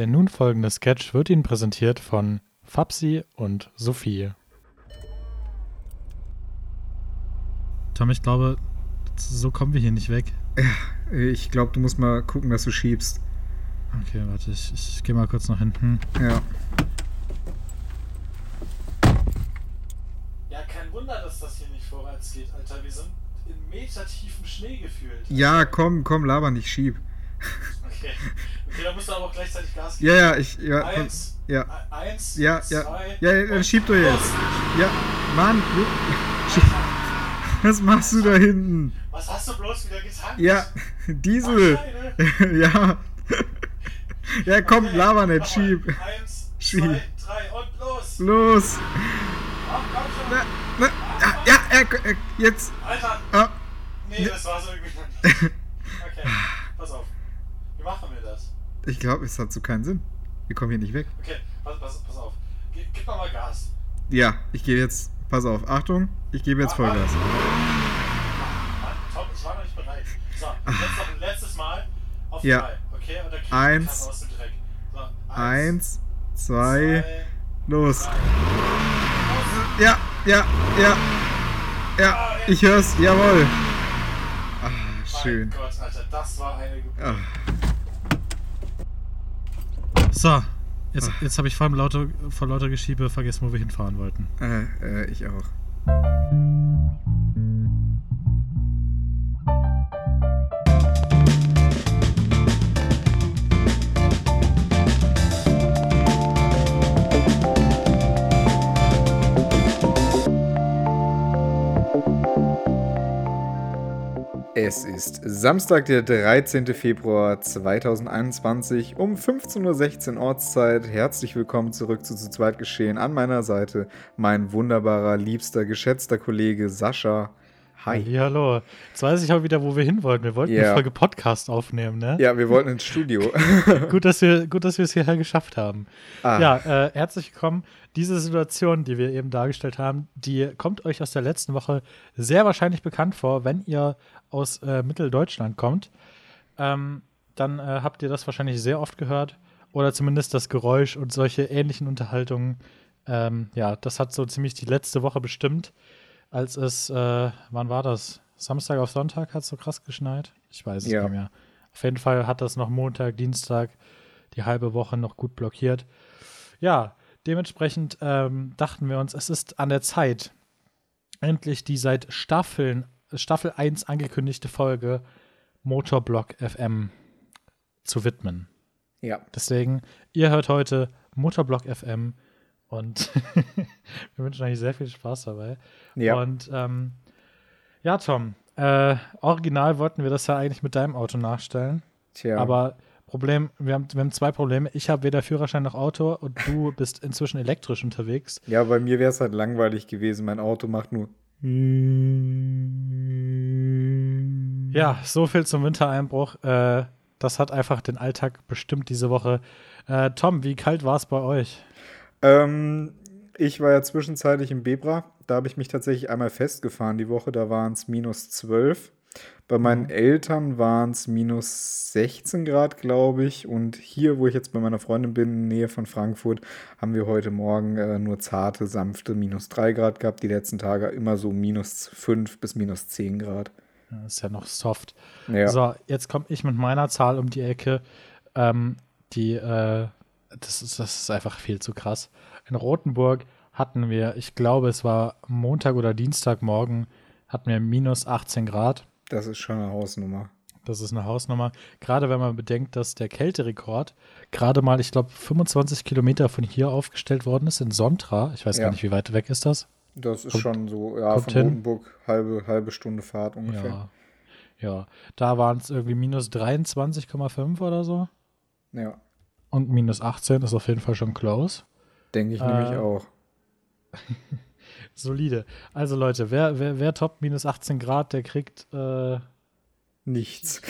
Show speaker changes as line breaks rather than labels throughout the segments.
Der nun folgende Sketch wird Ihnen präsentiert von Fabsi und Sophie. Tom, ich glaube, so kommen wir hier nicht weg.
Ich glaube, du musst mal gucken, dass du schiebst.
Okay, warte, ich, ich gehe mal kurz nach hinten.
Ja.
Ja, kein Wunder, dass das hier nicht vorwärts geht, Alter. Wir sind in metertiefem Schnee gefühlt.
Ja, komm, komm, laber nicht, schieb.
Okay. Okay, da musst du aber auch gleichzeitig Gas geben.
Ja, ja, ich. Ja,
Eins,
ja.
eins,
Ja, ja.
zwei.
Ja, ja, dann schieb du jetzt.
los.
Ja, Mann, du, was machst du da hinten?
Was hast du bloß wieder getan?
Ja, Diesel.
Ach.
Ja. Ja, komm,
Okay,
laber nicht, schieb.
Eins,
Schieb.
zwei, drei und los.
Los.
Ach, komm schon.
Na, na, ja, ja, äh, jetzt.
Alter,
Ah,
nee, das war's irgendwie noch nicht. Okay, pass auf. Wie machen wir?
Ich glaube, es hat so keinen Sinn. Wir kommen hier nicht weg.
Okay, pass, pass, pass auf. Ge gib mal mal Gas.
Ja, ich gebe jetzt. Pass auf, Achtung, ich gebe jetzt Vollgas.
Mann, Tom, ich war noch nicht bereit. So, jetzt noch ein letztes Mal auf
Ja.
drei. Okay, und dann kriegst
Eins.
aus dem Dreck. So,
Eins, zwei,
zwei,
los.
drei.
Ja, ja, ja. Ja, ich hör's, jawohl. Ah, schön.
Mein Gott, Alter, das war eine Geburt.
So, jetzt, jetzt habe ich vor, lauter, vor lauter Geschiebe vergessen, wo wir hinfahren wollten.
äh, äh, ich auch. Es ist Samstag, der 13. Februar 2021 um 15.16 Uhr Ortszeit. Herzlich willkommen zurück zu Zu zweit geschehen. An meiner Seite mein wunderbarer, liebster, geschätzter Kollege Sascha. Hi.
Hallo. Jetzt weiß ich auch wieder, wo wir hin wollten. Wir wollten
Ja.
eine Folge Podcast aufnehmen, ne?
Ja, wir wollten ins Studio.
Gut, dass wir, gut, dass wir es hierher geschafft haben.
Ah,
Ja, äh, herzlich willkommen. Diese Situation, die wir eben dargestellt haben, die kommt euch aus der letzten Woche sehr wahrscheinlich bekannt vor, wenn ihr aus äh, Mitteldeutschland kommt. Ähm, dann äh, habt ihr das wahrscheinlich sehr oft gehört oder zumindest das Geräusch und solche ähnlichen Unterhaltungen. Ähm, ja, das hat so ziemlich die letzte Woche bestimmt, als es, äh, wann war das? Samstag auf Sonntag hat es so krass geschneit? Ich weiß es
Ja.
nicht mehr. Auf jeden Fall hat das noch Montag, Dienstag, die halbe Woche noch gut blockiert. Ja, dementsprechend ähm, dachten wir uns, es ist an der Zeit, endlich die seit Staffeln, Staffel 1 angekündigte Folge Motorblock FM zu widmen.
ja.
Deswegen, ihr hört heute Motorblock FM und wir wünschen euch sehr viel Spaß dabei.
Ja.
Und ähm, ja, Tom, äh, original wollten wir das ja eigentlich mit deinem Auto nachstellen.
Tja.
Aber Problem, wir haben, wir haben zwei Probleme. Ich habe weder Führerschein noch Auto und du bist inzwischen elektrisch unterwegs.
ja, bei mir wäre es halt langweilig gewesen. Mein Auto macht nur.
Ja, so viel zum Wintereinbruch. Äh, das hat einfach den Alltag bestimmt diese Woche. Äh, Tom, wie kalt war es bei euch?
Ähm, ich war ja zwischenzeitlich im Bebra. Da habe ich mich tatsächlich einmal festgefahren die Woche. Da waren es minus 12. Bei meinen Eltern waren es minus 16 Grad, glaube ich. Und hier, wo ich jetzt bei meiner Freundin bin, in der Nähe von Frankfurt, haben wir heute Morgen äh, nur zarte, sanfte minus 3 Grad gehabt. Die letzten Tage immer so minus 5 bis minus 10 Grad.
Das ist ja noch soft.
Ja,
So, jetzt komme ich mit meiner Zahl um die Ecke. Ähm, die, äh, das, ist, das ist einfach viel zu krass. In Rothenburg hatten wir, ich glaube, es war Montag oder Dienstagmorgen, hatten wir minus 18 Grad.
das ist schon eine Hausnummer.
Das ist eine Hausnummer. Gerade wenn man bedenkt, dass der Kälterekord gerade mal, ich glaube, 25 Kilometer von hier aufgestellt worden ist in Sontra. Ich weiß
Ja.
gar nicht, wie weit weg ist das.
Das ist
Kommt-
schon so, ja, von
hin.
Rotenburg halbe, halbe Stunde Fahrt ungefähr.
Ja. Ja. Da waren es irgendwie minus 23,5 oder so.
Ja,
Und minus 18 ist auf jeden Fall schon close.
denke ich
Äh,
nämlich auch.
Solide. Also Leute, wer, wer, wer toppt minus 18 Grad, der kriegt, äh,
Nichts.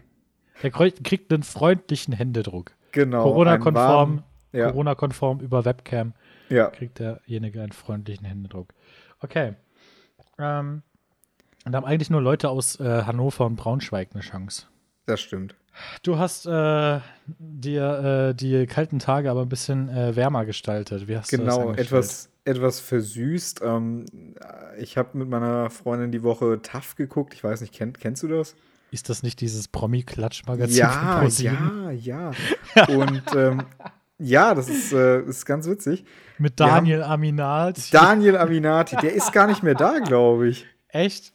der kriegt einen freundlichen Händedruck.
genau.
Corona-konform,
Ja,
Corona-konform über Webcam
ja.
kriegt derjenige einen freundlichen Händedruck. Okay. Ähm, und da haben eigentlich nur Leute aus äh, Hannover und Braunschweig eine Chance.
Das stimmt.
Du hast äh, dir äh, die kalten Tage aber ein bisschen äh, wärmer gestaltet. Wie hast du das
Genau,
angestellt?
etwas, etwas versüßt. Ähm, ich habe mit meiner Freundin die Woche TAF geguckt. Ich weiß nicht, kennt, kennst du das?
Ist das nicht dieses Promi-Klatsch-Magazin
Ja, ja, ja. Und ähm, ja, das ist, äh, ist ganz witzig.
Mit
Wir haben-
Daniel Aminat.
Daniel Aminati, der ist gar nicht mehr da, glaube ich.
Echt?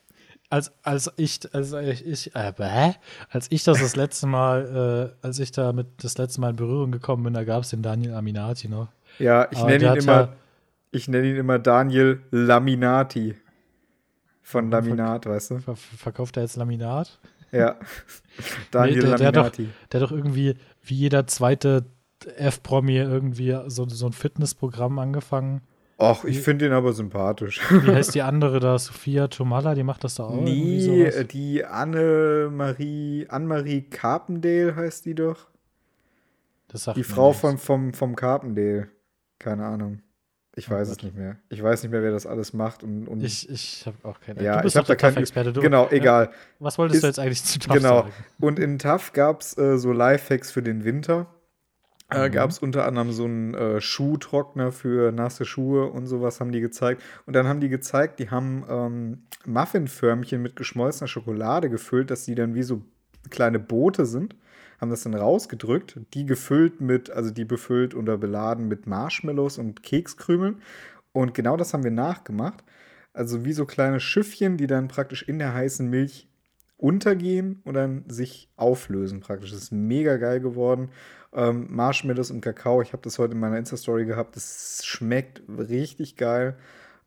Als, als ich, als ich, äh, bäh? als ich das das letzte Mal, äh, als ich da mit das letzte Mal in Berührung gekommen bin, da gab es den Daniel Aminati noch.
Ja, ich nenne ihn immer,
ja-
ich nenne ihn immer Daniel Laminati. Von Laminat, weißt du?
Ver verkauft er jetzt Laminat?
Ja. Daniel
Nee, der, der, hat doch,
Laminati.
der hat doch irgendwie, wie jeder zweite F-Promi, irgendwie so, so ein Fitnessprogramm angefangen.
Och, ich finde ihn aber sympathisch.
Wie heißt die andere da? Sophia Tomalla, die macht das da auch.
Nee,
sowas?
die Anne-Marie, Anne-Marie Carpendale heißt die doch.
Das sagt
Die Frau
nichts.
vom, vom, vom Carpendale. Keine Ahnung. Ich
Oh
weiß
Gott.
es nicht mehr. Ich weiß nicht mehr, wer das alles macht. Und, und
Ich, ich habe auch keine
ja,
Du bist
ich habe da
der
keinen.
Experte. Du,
Genau, egal.
Was wolltest du
Ist-
jetzt eigentlich zu TAF
Genau.
sagen?
Und in TAF gab es äh, so Lifehacks für den Winter. Äh,
Mhm.
Gab es unter anderem so einen äh, Schuhtrockner für nasse Schuhe und sowas haben die gezeigt. Und dann haben die gezeigt, die haben ähm, Muffinförmchen mit geschmolzener Schokolade gefüllt, dass die dann wie so kleine Boote sind. Haben das dann rausgedrückt, die gefüllt mit, also die befüllt oder beladen mit Marshmallows und Kekskrümeln. Und genau das haben wir nachgemacht. Also wie so kleine Schiffchen, die dann praktisch in der heißen Milch untergehen und dann sich auflösen praktisch. Das ist mega geil geworden. Ähm, Marshmallows und Kakao, ich habe das heute in meiner Insta-Story gehabt. Das schmeckt richtig geil.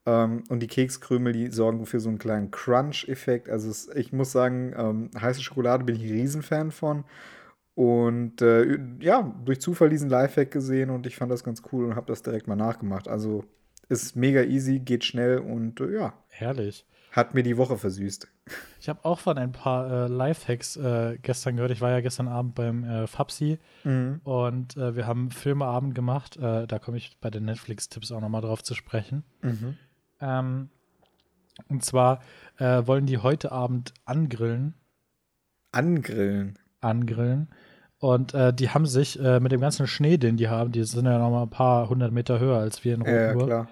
Ähm, und die Kekskrümel, die sorgen für so einen kleinen Crunch-Effekt. Also es, ich muss sagen, ähm, heiße Schokolade bin ich ein Riesenfan von. Und äh, ja, durch Zufall diesen Lifehack gesehen und ich fand das ganz cool und habe das direkt mal nachgemacht. Also ist mega easy, geht schnell und äh, ja,
Herrlich.
Hat mir die Woche versüßt.
Ich habe auch von ein paar äh, Lifehacks äh, gestern gehört. Ich war ja gestern Abend beim äh, Fabsi und äh, wir haben Filmeabend gemacht. Äh, da komme ich bei den Netflix-Tipps auch nochmal drauf zu sprechen. Ähm, und zwar äh, wollen die heute Abend angrillen.
Angrillen.
angrillen. Und äh, die haben sich mit dem ganzen Schnee, den die haben, die sind ja noch mal ein paar hundert Meter höher als wir in
Ja, ja,
Rotenburg,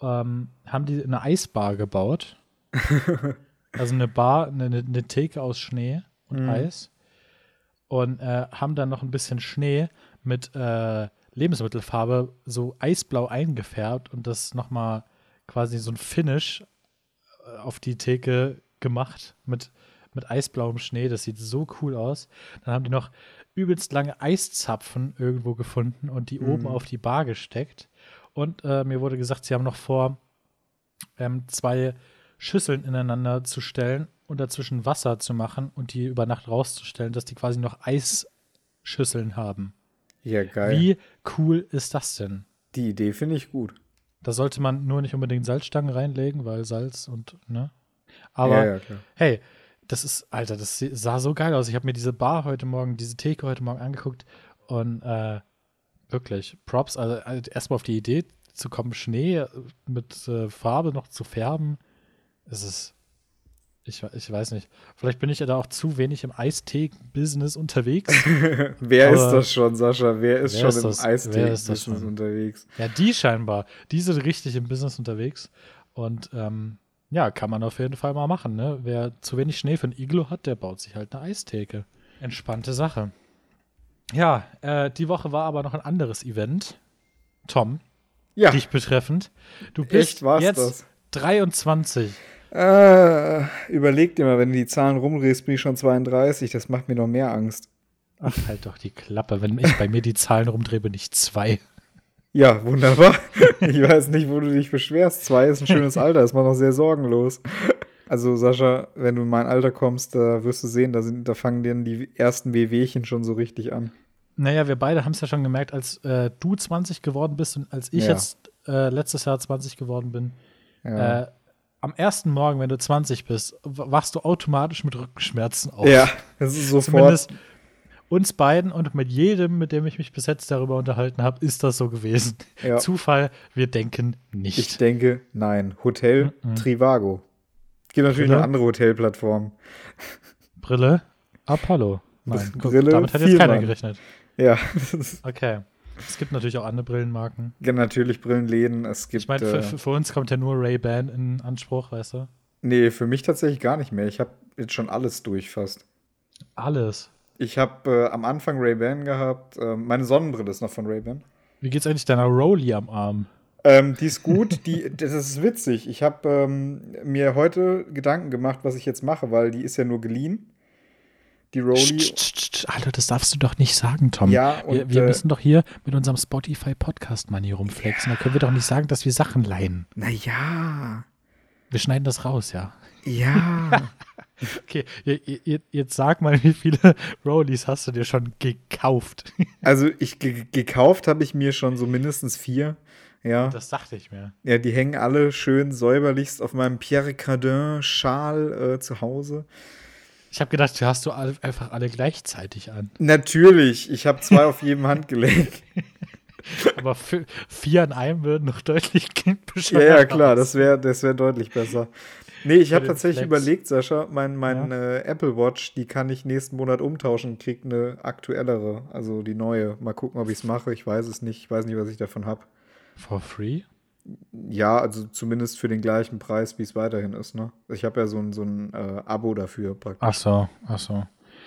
klar.
ähm, haben die eine Eisbar gebaut. also eine Bar, eine, eine- Theke aus Schnee und
Mhm.
Eis. Und äh, haben dann noch ein bisschen Schnee mit äh, Lebensmittelfarbe so eisblau eingefärbt und das noch mal quasi so ein Finish äh, auf die Theke gemacht mit, mit eisblauem Schnee. Das sieht so cool aus. Dann haben die noch übelst lange Eiszapfen irgendwo gefunden und die oben auf die Bar gesteckt. Und äh, mir wurde gesagt, sie haben noch vor, ähm, zwei Schüsseln ineinander zu stellen und dazwischen Wasser zu machen und die über Nacht rauszustellen, dass die quasi noch Eisschüsseln haben.
Ja, geil.
Wie cool ist das denn?
Die Idee finde ich gut.
Da sollte man nur nicht unbedingt Salzstangen reinlegen, weil Salz und, ne? Aber
ja, ja,
hey, das ist, Alter, das sah so geil aus. Ich habe mir diese Bar heute Morgen, diese Theke heute Morgen angeguckt und äh, wirklich, Props, also, also erstmal auf die Idee zu kommen, Schnee mit äh, Farbe noch zu färben, es ist, ich, ich weiß nicht, vielleicht bin ich ja da auch zu wenig im Eistee-Business unterwegs.
Wer ist das schon, Sascha? Wer ist
Wer
schon
ist
im Eistee-Business
schon?
unterwegs?
Ja, die scheinbar. Die sind richtig im Business unterwegs. Und ähm, ja, kann man auf jeden Fall mal machen. Ne? Wer zu wenig Schnee für ein Iglo hat, der baut sich halt eine Eistheke. Entspannte Sache. Ja, äh, die Woche war aber noch ein anderes Event. Tom,
Ja,
dich betreffend. Du bist
Echt,
jetzt
das?
23.
äh, überleg dir mal, wenn du die Zahlen rumdrehst, bin ich schon 32. Das macht mir noch mehr Angst.
Ach, halt doch die Klappe. Wenn ich bei mir die Zahlen rumdrehe, bin ich zwei.
Ja, wunderbar. ich weiß nicht, wo du dich beschwerst. Zwei ist ein schönes Alter, ist man noch sehr sorgenlos. Also, Sascha, wenn du in mein Alter kommst, da wirst du sehen, da, sind, da fangen dann die ersten Wehwehchen schon so richtig an.
Naja, wir beide haben es ja schon gemerkt, als äh, du 20 geworden bist und als ich
Ja.
jetzt äh, letztes Jahr 20 geworden bin.
Ja.
Äh, am ersten Morgen, wenn du 20 bist, wachst du automatisch mit Rückenschmerzen auf.
ja, das ist sofort.
Zumindest uns beiden und mit jedem, mit dem ich mich bis jetzt darüber unterhalten habe, ist das so gewesen.
Ja.
Zufall, wir denken nicht.
Ich denke, nein. Hotel
Mhm.
Trivago. Gibt natürlich
Brille?
noch andere Hotelplattformen.
Brille, Apollo. Nein, guck,
Brille,
damit hat jetzt keiner gerechnet.
Ja,
Okay. Es gibt natürlich auch andere Brillenmarken.
Ja, natürlich Brillenläden. Es gibt.
Ich meine, für,
äh,
für, für uns kommt ja nur Ray-Ban in Anspruch, weißt du?
nee, für mich tatsächlich gar nicht mehr. Ich habe jetzt schon alles durch fast.
Alles.
Ich habe äh, am Anfang Ray-Ban gehabt. Ähm, meine Sonnenbrille ist noch von Ray-Ban.
Wie geht's eigentlich deiner Rolli am Arm?
Ähm, die ist gut, die, das ist witzig. Ich habe ähm, mir heute Gedanken gemacht, was ich jetzt mache, weil die ist ja nur geliehen. Die
psst, Alter, das darfst du doch nicht sagen, Tom.
Ja,
wir
und,
wir
äh,
müssen doch hier mit unserem Spotify-Podcast-Mann hier rumflexen. Da können wir doch nicht sagen, dass wir Sachen leihen.
Naja.
Wir schneiden das raus, ja.
Ja.
Okay, je- je- jetzt sag mal, wie viele Rollies hast du dir schon gekauft?
also ich ge gekauft habe ich mir schon so mindestens vier. Ja.
Das dachte ich mir.
Ja, die hängen alle schön säuberlichst auf meinem Pierre Cardin-Schal äh, zu Hause.
Ich habe gedacht, du hast du einfach alle gleichzeitig an.
Natürlich, ich habe zwei auf jedem Handgelenk.
Aber vier an einem würden noch deutlich
Ja,
bescheuert
ja, klar,
aus.
das wäre das wär deutlich besser. Nee, ich habe tatsächlich
Flex.
überlegt, Sascha, mein, mein äh, Apple Watch, die kann ich nächsten Monat umtauschen und krieg eine aktuellere, also die neue. Mal gucken, ob ich es mache. Ich weiß es nicht. Ich weiß nicht, was ich davon habe.
For free?
Ja, also zumindest für den gleichen Preis, wie es weiterhin ist. Ne? Ich habe ja so ein, so ein äh, Abo dafür praktisch.
Ach so, ach so.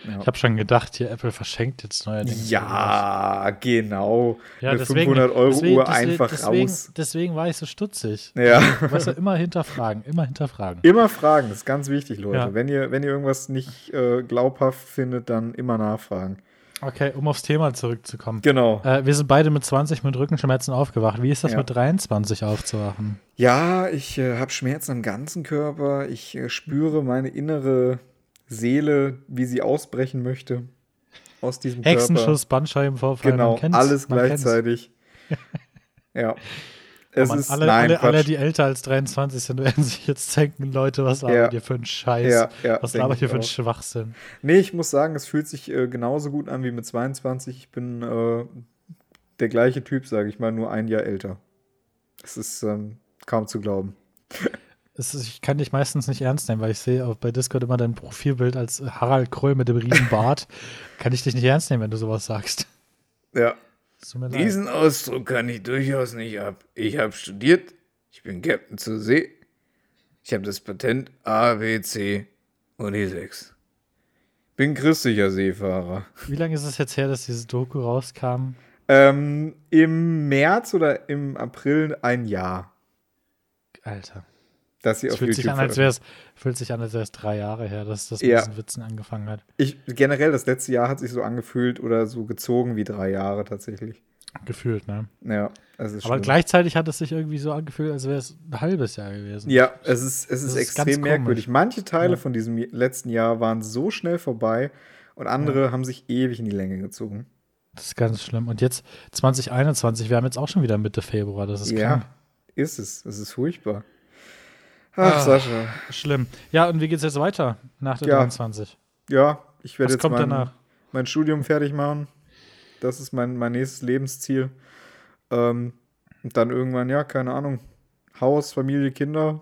Ja.
Ich habe schon gedacht, hier Apple verschenkt jetzt neuerdings.
Ja, genau.
ja
Eine
deswegen,
500 Euro
deswegen,
Uhr
deswegen,
einfach
deswegen,
raus.
Deswegen war ich so stutzig.
Ja.
Weißt du, immer hinterfragen, immer hinterfragen.
Immer fragen, das ist ganz wichtig, Leute.
Ja.
Wenn, ihr, wenn ihr irgendwas nicht äh, glaubhaft findet, dann immer nachfragen.
Okay, um aufs Thema zurückzukommen.
Genau.
Äh, wir sind beide mit 20 mit Rückenschmerzen aufgewacht. Wie ist das
Ja.
mit 23 aufzuwachen?
Ja, ich äh, habe Schmerzen am ganzen Körper. Ich äh, spüre meine innere Seele, wie sie ausbrechen möchte aus diesem
Hexenschuss, Bandscheibenvorfall.
Körper. Genau,
man kennt's,
alles gleichzeitig. ja.
Oh
Es
Mann,
ist
alle,
nein,
alle, alle, die älter als 23 sind, werden sich jetzt denken, Leute, was labert
Ja.
ihr für einen Scheiß?
Ja, ja,
was labert ihr für einen. Schwachsinn?
Nee, ich muss sagen, es fühlt sich äh, genauso gut an wie mit 22. Ich bin äh, der gleiche Typ, sage ich mal, nur ein Jahr älter. Es ist ähm, kaum zu glauben.
Ist, ich kann dich meistens nicht ernst nehmen, weil ich sehe auch bei Discord immer dein Profilbild als Harald Kröll mit dem riesen Bart. kann ich dich nicht ernst nehmen, wenn du sowas sagst.
Ja. Diesen Ausdruck kann ich durchaus nicht ab. Ich habe studiert, ich bin Captain zur See, ich habe das Patent A, B, C und E6. Bin christlicher Seefahrer.
Wie lange ist es jetzt her, dass dieses Doku rauskam?
Ähm, Im März oder im April ein Jahr,
Alter.
Dass sie
Es
auf
fühlt
YouTube
sich, an, als wär's, fühlt sich an, als wäre es drei Jahre her, dass das mit
Ja.
diesen Witzen angefangen hat.
Ich, generell, das letzte Jahr hat sich so angefühlt oder so gezogen wie drei Jahre tatsächlich.
Gefühlt, ne?
Ja, es ist
Aber
schlimm.
gleichzeitig hat es sich irgendwie so angefühlt, als wäre es ein halbes Jahr gewesen.
Ja, es ist, es ist
ist
extrem merkwürdig.
komisch.
Manche Teile
Ja.
von diesem letzten Jahr waren so schnell vorbei und andere haben sich ewig in die Länge gezogen.
Das ist ganz schlimm. Und jetzt 2021, wir haben jetzt auch schon wieder Mitte Februar, das ist
ja,
krank.
ist es. Es ist furchtbar. Ach,
Ah.
Sascha.
Schlimm. Ja, und wie geht's jetzt weiter nach der
Ja.
23?
Ja, ich werde
Was
jetzt
kommt
mein,
danach?
mein Studium fertig machen. Das ist mein, mein nächstes Lebensziel. Ähm, und dann irgendwann, ja, keine Ahnung. Haus, Familie, Kinder.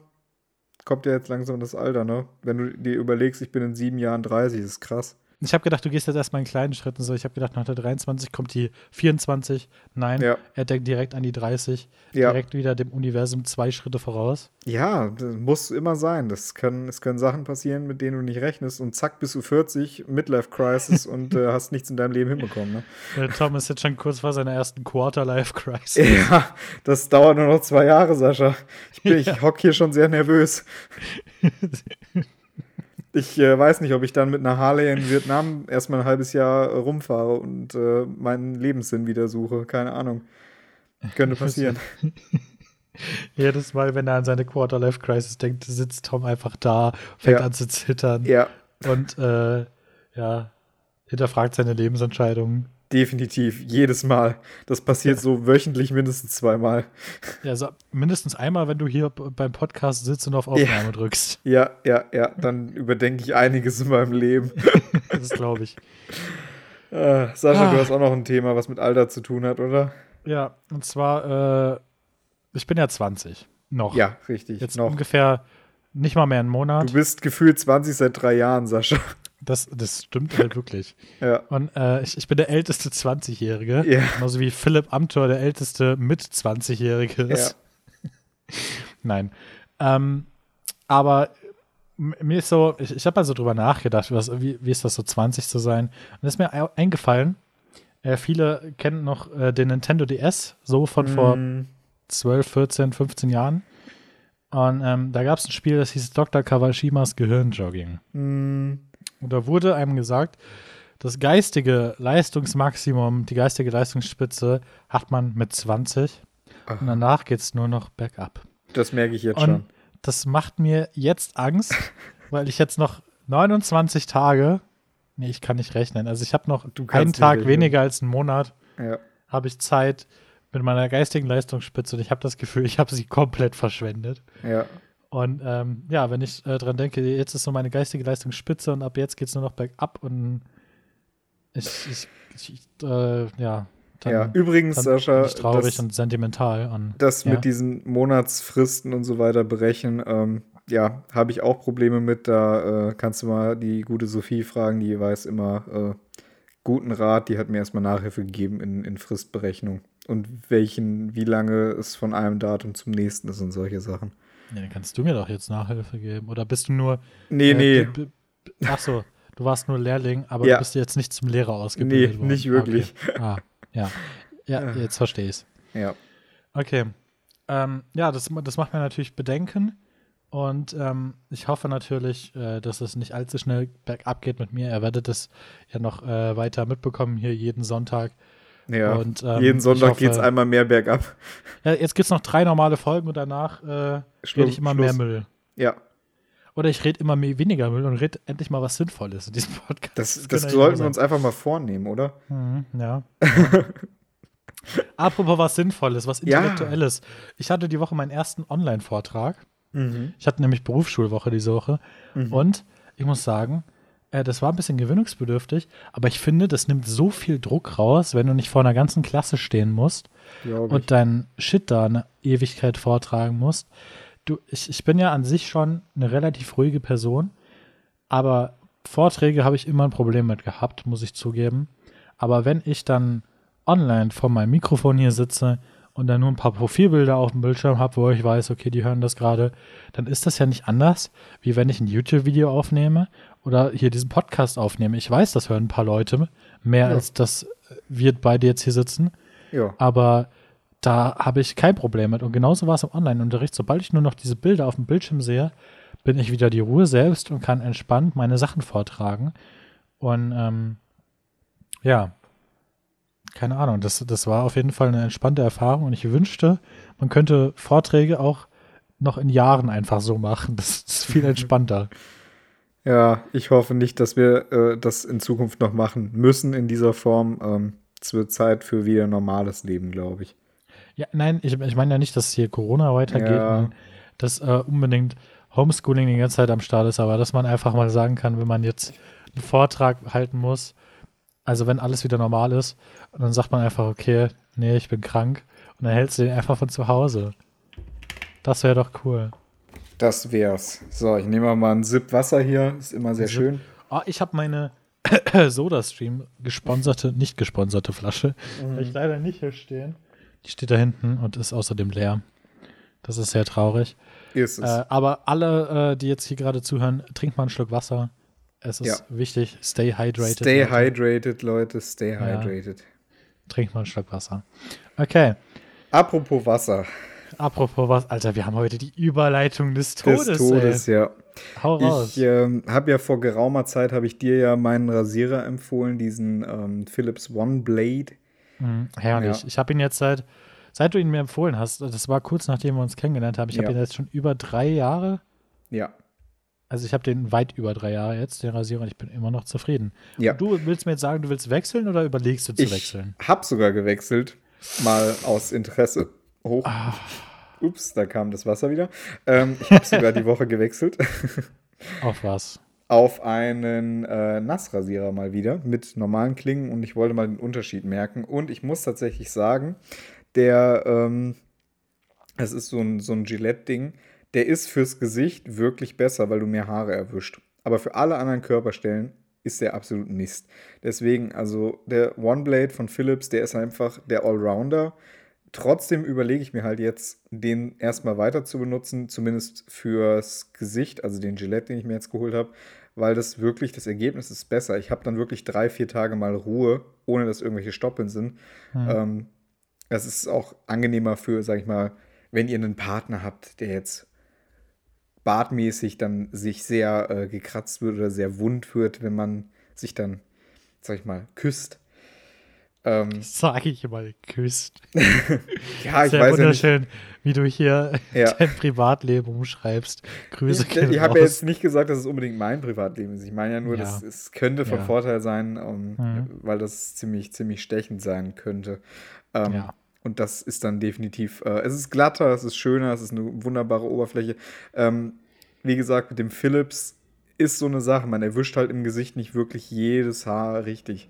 Kommt ja jetzt langsam das Alter, ne? Wenn du dir überlegst, ich bin in sieben Jahren 30, das ist krass.
Ich habe gedacht, du gehst jetzt erstmal in kleinen Schritten so. Ich habe gedacht, nach der 23 kommt die 24. Nein,
Ja.
er denkt direkt an die 30.
Ja.
Direkt wieder dem Universum zwei Schritte voraus.
Ja, das muss immer sein. Das können, es können Sachen passieren, mit denen du nicht rechnest und zack, bist du 40, Midlife Crisis und äh, hast nichts in deinem Leben hinbekommen. Ne?
Der Tom ist jetzt schon kurz vor seiner ersten Quarter-Life-Crisis.
Ja, das dauert nur noch zwei Jahre, Sascha. Ich, bin, ich hock hier schon sehr nervös. Ich äh, weiß nicht, ob ich dann mit einer Harley in Vietnam erstmal ein halbes Jahr äh, rumfahre und äh, meinen Lebenssinn wieder suche. Keine Ahnung. Könnte passieren.
Jedes Mal, wenn er an seine Quarter-Life-Crisis denkt, sitzt Tom einfach da, fängt
Ja.
an zu zittern
Ja,
und äh, ja, hinterfragt seine Lebensentscheidungen.
Definitiv. Jedes Mal. Das passiert so wöchentlich mindestens zweimal.
Ja, also mindestens einmal, wenn du hier beim Podcast sitzt und auf Aufnahme drückst.
Ja, ja, ja. Dann überdenke ich einiges in meinem Leben.
Das glaube ich.
Äh, Sascha,
Ah.
du hast auch noch ein Thema, was mit Alter zu tun hat, oder?
Ja, und zwar, äh, ich bin ja 20. Noch.
Ja, richtig.
Jetzt
noch.
ungefähr nicht mal mehr einen
Du
Monat.
bist gefühlt 20 seit drei Jahren, Sascha.
Das, das stimmt halt wirklich.
Ja.
Und äh, ich, ich bin der älteste 20-Jährige.
Ja.
Genauso wie Philipp Amthor der älteste mit 20-Jährige ist. Nein. Ähm, aber mir ist so, ich, ich habe mal so drüber nachgedacht, was, wie, wie ist das so 20 zu sein? Und es ist mir ei- eingefallen, äh, viele kennen noch äh, den Nintendo DS, so von vor
Mm,
12, 14, 15 Jahren. Und ähm, da gab es ein Spiel, das hieß Dr. Kawashimas Gehirnjogging.
mm,
Und da wurde einem gesagt, das geistige Leistungsmaximum, die geistige Leistungsspitze hat man mit 20 und danach geht es nur noch bergab.
das merke ich jetzt
Und
schon.
das macht mir jetzt Angst, weil ich jetzt noch 29 Tage, nee, ich kann nicht rechnen, also ich habe noch einen Tag weniger als einen Monat,
Ja.
habe ich Zeit mit meiner geistigen Leistungsspitze und ich habe das Gefühl, ich habe sie komplett verschwendet.
Ja.
Und ähm, ja, wenn ich äh, dran denke, jetzt ist so meine geistige Leistungsspitze und ab jetzt geht es nur noch bergab und ich, ich, ich äh, ja, dann,
ja. Übrigens,
dann
Sascha,
traurig
das,
und sentimental. Und,
das
ja.
mit diesen Monatsfristen und so weiter berechnen, ähm, ja, habe ich auch Probleme mit. Da äh, kannst du mal die gute Sophie fragen, die weiß immer äh, guten Rat. Die hat mir erstmal Nachhilfe gegeben in, in Fristberechnung. Und welchen, wie lange es von einem Datum zum nächsten ist und solche Sachen.
Ja, dann kannst du mir doch jetzt Nachhilfe geben. Oder bist du nur.
Nee,
äh,
nee.
Ach so, du warst nur Lehrling, aber
Ja.
du bist jetzt nicht zum Lehrer ausgebildet
Nee,
worden.
nicht wirklich.
Okay. Ah, ja. Ja, jetzt verstehe ich's.
Ja.
Okay. Ähm, ja, das, das macht mir natürlich Bedenken. Und ähm, ich hoffe natürlich, äh, dass es nicht allzu schnell bergab geht mit mir. Ihr werdet es ja noch äh, weiter mitbekommen hier jeden Sonntag.
Ja.
Und, ähm,
Jeden Sonntag geht es einmal mehr bergab.
Ja, jetzt gibt es noch drei normale Folgen und danach äh, rede ich immer
Schluss.
mehr Müll.
Ja.
Oder ich rede immer mehr, weniger Müll und rede endlich mal was Sinnvolles in diesem Podcast.
Das, das
ja
sollten wir uns einfach mal vornehmen, oder?
Mhm, ja. Apropos was Sinnvolles, was
Ja.
Intellektuelles. Ich hatte die Woche meinen ersten Online-Vortrag.
Mhm.
Ich hatte nämlich Berufsschulwoche diese Woche. Und ich muss sagen, äh, das war ein bisschen gewöhnungsbedürftig, aber ich finde, das nimmt so viel Druck raus, wenn du nicht vor einer ganzen Klasse stehen musst und deinen Shit da eine Ewigkeit vortragen musst. Du, ich, ich bin ja an sich schon eine relativ ruhige Person, aber Vorträge habe ich immer ein Problem mit gehabt, muss ich zugeben. Aber wenn ich dann online vor meinem Mikrofon hier sitze und dann nur ein paar Profilbilder auf dem Bildschirm habe, wo ich weiß, okay, die hören das gerade, dann ist das ja nicht anders, wie wenn ich ein YouTube-Video aufnehme oder hier diesen Podcast aufnehme. Ich weiß, das hören ein paar Leute, mehr
Ja.
als dass wir beide jetzt hier sitzen.
ja.
Aber da habe ich kein Problem mit. Und genauso war es im Online-Unterricht. Sobald ich nur noch diese Bilder auf dem Bildschirm sehe, bin ich wieder die Ruhe selbst und kann entspannt meine Sachen vortragen. Und ähm, ja, keine Ahnung, das, das war auf jeden Fall eine entspannte Erfahrung. Und ich wünschte, man könnte Vorträge auch noch in Jahren einfach so machen. Das ist viel entspannter.
Ja, ich hoffe nicht, dass wir äh, das in Zukunft noch machen müssen in dieser Form. Ähm, es wird Zeit für wieder normales Leben, glaube ich.
Ja, nein, ich, ich meine ja nicht, dass hier Corona weitergeht
Ja.
und dass äh, unbedingt Homeschooling die ganze Zeit am Start ist, aber dass man einfach mal sagen kann, wenn man jetzt einen Vortrag halten muss, also wenn alles wieder normal ist, und dann sagt man einfach, okay, nee, ich bin krank und dann hältst du den einfach von zu Hause. Das wäre doch cool.
Das wär's. So, ich nehme mal einen Sip Wasser hier. Ist immer sehr
Sip.
schön.
Oh, ich habe meine SodaStream gesponserte, nicht gesponserte Flasche. Habe ich leider nicht hier stehen. Die steht da hinten und ist außerdem leer. Das ist sehr traurig.
Ist es.
Äh, aber alle, äh, die jetzt hier gerade zuhören, trinkt mal einen Schluck Wasser. Es ist
Ja.
wichtig. Stay hydrated.
stay
Leute.
hydrated, Leute. Stay
Ja.
hydrated.
Trinkt mal einen Schluck Wasser. Okay.
Apropos Wasser.
Apropos was, Alter, wir haben heute die Überleitung des Todes.
Des Todes,
ey.
ja.
Hau raus.
Ich ähm, habe ja vor geraumer Zeit, habe ich dir ja meinen Rasierer empfohlen, diesen ähm, Philips One Blade.
Mhm, herrlich.
Ja.
Ich habe ihn jetzt seit, seit du ihn mir empfohlen hast, das war kurz nachdem wir uns kennengelernt haben, ich habe
Ja.
ihn jetzt schon über drei Jahre,
Ja.
also ich habe den weit über drei Jahre jetzt, den Rasierer, und ich bin immer noch zufrieden.
Ja.
Und du willst mir jetzt sagen, du willst wechseln oder überlegst du zu
Ich
wechseln?
habe sogar gewechselt, mal aus Interesse. Hoch.
Ah.
Ups, da kam das Wasser wieder. Ähm, ich habe sogar die Woche gewechselt
Auf was?
auf einen äh, Nassrasierer mal wieder mit normalen Klingen und ich wollte mal den Unterschied merken. Und ich muss tatsächlich sagen, der, ähm, es ist so ein, so ein Gillette-Ding, der ist fürs Gesicht wirklich besser, weil du mehr Haare erwischt. Aber für alle anderen Körperstellen ist der absolut Mist. Deswegen, also der One Blade von Philips, der ist einfach der Allrounder. Trotzdem überlege ich mir halt jetzt, den erstmal weiter zu benutzen, zumindest fürs Gesicht, also den Gillette, den ich mir jetzt geholt habe, weil das wirklich, das Ergebnis ist besser. Ich habe dann wirklich drei, vier Tage mal Ruhe, ohne dass irgendwelche Stoppeln sind. Mhm. Ähm, es ist auch angenehmer für, sag ich mal, wenn ihr einen Partner habt, der jetzt bartmäßig dann sich sehr äh, gekratzt wird oder sehr wund wird, wenn man sich dann, sag ich mal, küsst.
Ähm, Sage ich mal, küsst.
ja, ich
Sehr
weiß
wunderschön,
ja nicht.
wie du hier ja. dein Privatleben umschreibst. Grüße
Ich, ich habe ja jetzt nicht gesagt, dass es unbedingt mein Privatleben ist. Ich meine ja nur, ja. dass es könnte von ja. Vorteil sein, um, mhm. weil das ziemlich, ziemlich stechend sein könnte. Ähm, ja. Und das ist dann definitiv, äh, es ist glatter, es ist schöner, es ist eine wunderbare Oberfläche. Ähm, wie gesagt, mit dem Philips ist so eine Sache, man erwischt halt im Gesicht nicht wirklich jedes Haar richtig.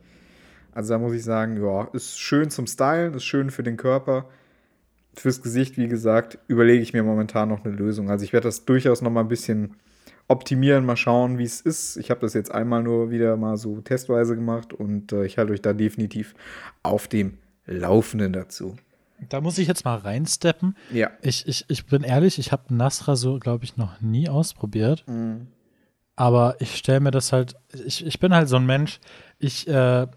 Also da muss ich sagen, ja, ist schön zum Stylen, ist schön für den Körper. Fürs Gesicht, wie gesagt, überlege ich mir momentan noch eine Lösung. Also ich werde das durchaus noch mal ein bisschen optimieren, mal schauen, wie es ist. Ich habe das jetzt einmal nur wieder mal so testweise gemacht und äh, ich halte euch da definitiv auf dem Laufenden dazu.
Da muss ich jetzt mal reinsteppen.
Ja.
Ich, ich, ich bin ehrlich, ich habe Nasra so, glaube ich, noch nie ausprobiert.
Mhm.
Aber ich stelle mir das halt, ich, ich bin halt so ein Mensch, ich äh,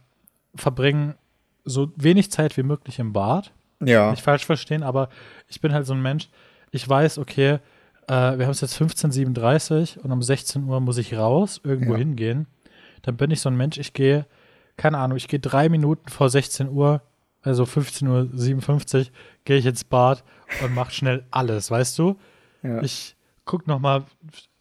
verbringe so wenig Zeit wie möglich im Bad.
Ja.
Nicht falsch verstehen, aber ich bin halt so ein Mensch, ich weiß, okay, äh, wir haben es jetzt 15.37 Uhr und um 16 Uhr muss ich raus, irgendwo ja. hingehen. Dann bin ich so ein Mensch, ich gehe, keine Ahnung, ich gehe drei Minuten vor 16 Uhr, also 15.57 Uhr, gehe ich ins Bad und mache schnell alles, weißt du?
Ja.
Ich gucke nochmal,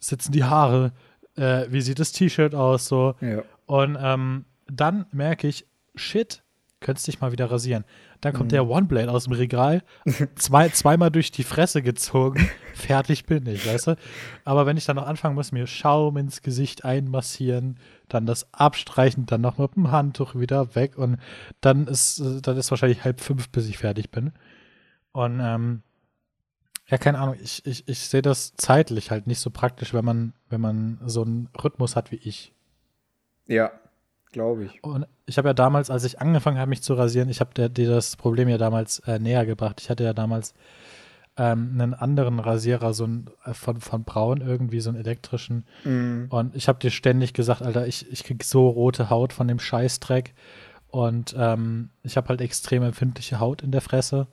sitzen die Haare, äh, wie sieht das T-Shirt aus, so.
Ja.
Und ähm, dann merke ich, shit, könntest dich mal wieder rasieren. Dann kommt mhm. der One Blade aus dem Regal, zwei, zweimal durch die Fresse gezogen, fertig bin ich, weißt du? Aber wenn ich dann noch anfangen muss, mir Schaum ins Gesicht einmassieren, dann das abstreichen, dann noch mit dem Handtuch wieder weg und dann ist, dann ist wahrscheinlich halb fünf, bis ich fertig bin. Und ähm, ja, keine Ahnung, ich, ich, ich sehe das zeitlich halt nicht so praktisch, wenn man, wenn man so einen Rhythmus hat wie ich.
Ja, Glaube ich.
Und ich habe ja damals, als ich angefangen habe, mich zu rasieren, ich habe dir das Problem ja damals äh, näher gebracht. Ich hatte ja damals ähm, einen anderen Rasierer, so ein, äh, von, von Braun irgendwie, so einen elektrischen.
Mm.
Und ich habe dir ständig gesagt, Alter, ich, ich krieg so rote Haut von dem Scheißdreck. Und ähm, ich habe halt extrem empfindliche Haut in der Fresse.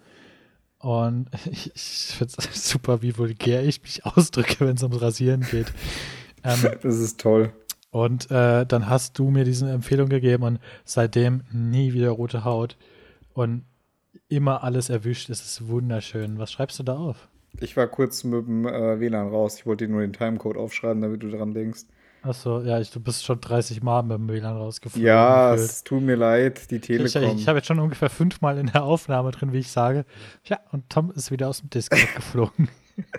Und ich, ich finde es super, wie vulgär ich mich ausdrücke, wenn es ums Rasieren geht.
Ähm, das ist toll.
Und äh, dann hast du mir diese Empfehlung gegeben und seitdem nie wieder rote Haut und immer alles erwischt. Es ist wunderschön. Was schreibst du da auf?
Ich war kurz mit dem äh, WLAN raus. Ich wollte dir nur den Timecode aufschreiben, damit du dran denkst.
Achso, ja, ich, du bist schon 30 Mal mit dem WLAN rausgeflogen.
Ja, gefühlt. es tut mir leid, die Telekom.
Ich, ich, ich habe jetzt schon ungefähr fünfmal in der Aufnahme drin, wie ich sage. Ja, und Tom ist wieder aus dem Discord geflogen.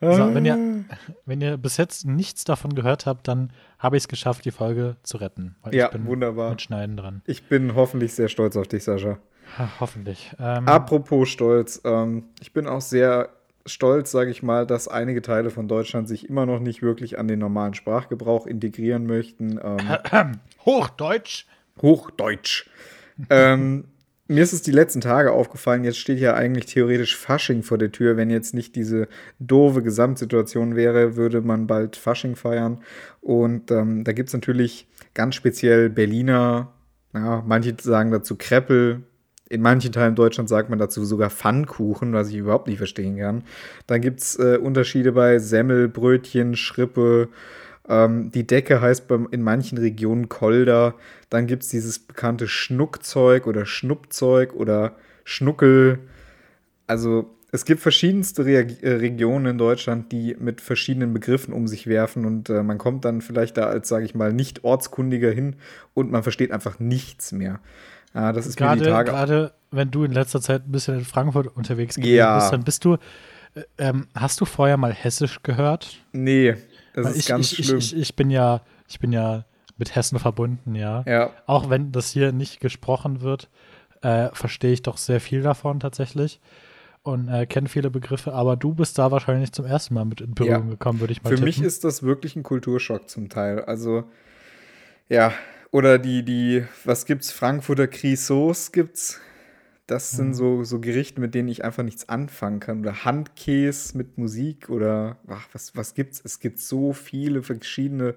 So, wenn, ihr, wenn ihr bis jetzt nichts davon gehört habt, dann habe ich es geschafft, die Folge zu retten.
ja, wunderbar.
Mit Schneiden dran.
Ich bin hoffentlich sehr stolz auf dich, Sascha.
Ha, hoffentlich. Ähm,
Apropos Stolz, ähm, ich bin auch sehr stolz, sage ich mal, dass einige Teile von Deutschland sich immer noch nicht wirklich an den normalen Sprachgebrauch integrieren möchten. Ähm,
Hochdeutsch.
Hochdeutsch. ähm, mir ist es die letzten Tage aufgefallen, jetzt steht ja eigentlich theoretisch Fasching vor der Tür. Wenn jetzt nicht diese doofe Gesamtsituation wäre, würde man bald Fasching feiern. Und ähm, da gibt es natürlich ganz speziell Berliner, ja, manche sagen dazu Kreppel. In manchen Teilen Deutschlands sagt man dazu sogar Pfannkuchen, was ich überhaupt nicht verstehen kann. Dann gibt es äh, Unterschiede bei Semmel, Brötchen, Schrippe, ähm, die Decke heißt beim, in manchen Regionen Kolder. Dann gibt es dieses bekannte Schnuckzeug oder Schnuppzeug oder Schnuckel. Also es gibt verschiedenste Re äh, Regionen in Deutschland, die mit verschiedenen Begriffen um sich werfen und äh, man kommt dann vielleicht da als, sage ich mal, nicht ortskundiger hin und man versteht einfach nichts mehr. Ja, das ist
gerade,
mir die Tage.
Gerade wenn du in letzter Zeit ein bisschen in Frankfurt unterwegs gewesen
ja.
bist, dann bist du, äh, ähm, hast du vorher mal Hessisch gehört?
Nee, das ist
ich,
ganz
ich,
schlimm.
Ich, ich, ich bin ja, ich bin ja mit Hessen verbunden, ja.
ja.
Auch wenn das hier nicht gesprochen wird, äh, verstehe ich doch sehr viel davon tatsächlich und äh, kenne viele Begriffe, aber du bist da wahrscheinlich zum ersten Mal mit in Berührung
Ja.
gekommen, würde ich mal
Für
tippen.
mich ist das wirklich ein Kulturschock zum Teil. Also Ja, oder die, die, was gibt's? Frankfurter Crisauce gibt's. Das sind so, so Gerichte, mit denen ich einfach nichts anfangen kann. Oder Handkäse mit Musik oder ach, was, was gibt's? Es gibt so viele verschiedene